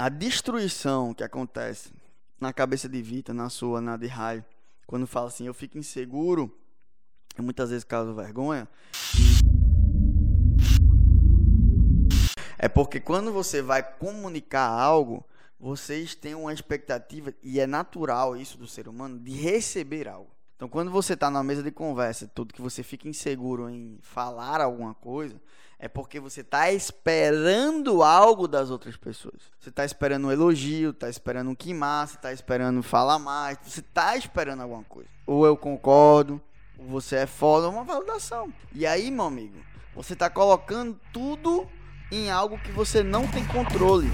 a destruição que acontece na cabeça de Vita, na sua, na de Raio, quando fala assim, eu fico inseguro, e muitas vezes causa vergonha. É porque quando você vai comunicar algo, vocês têm uma expectativa, e é natural isso do ser humano, de receber algo. Então, quando você está na mesa de conversa, tudo que você fica inseguro em falar alguma coisa, é porque você está esperando algo das outras pessoas. Você está esperando um elogio, está esperando um que massa, está esperando falar mais, você está esperando alguma coisa. Ou eu concordo, ou você é foda, uma validação. E aí, meu amigo, você está colocando tudo em algo que você não tem controle.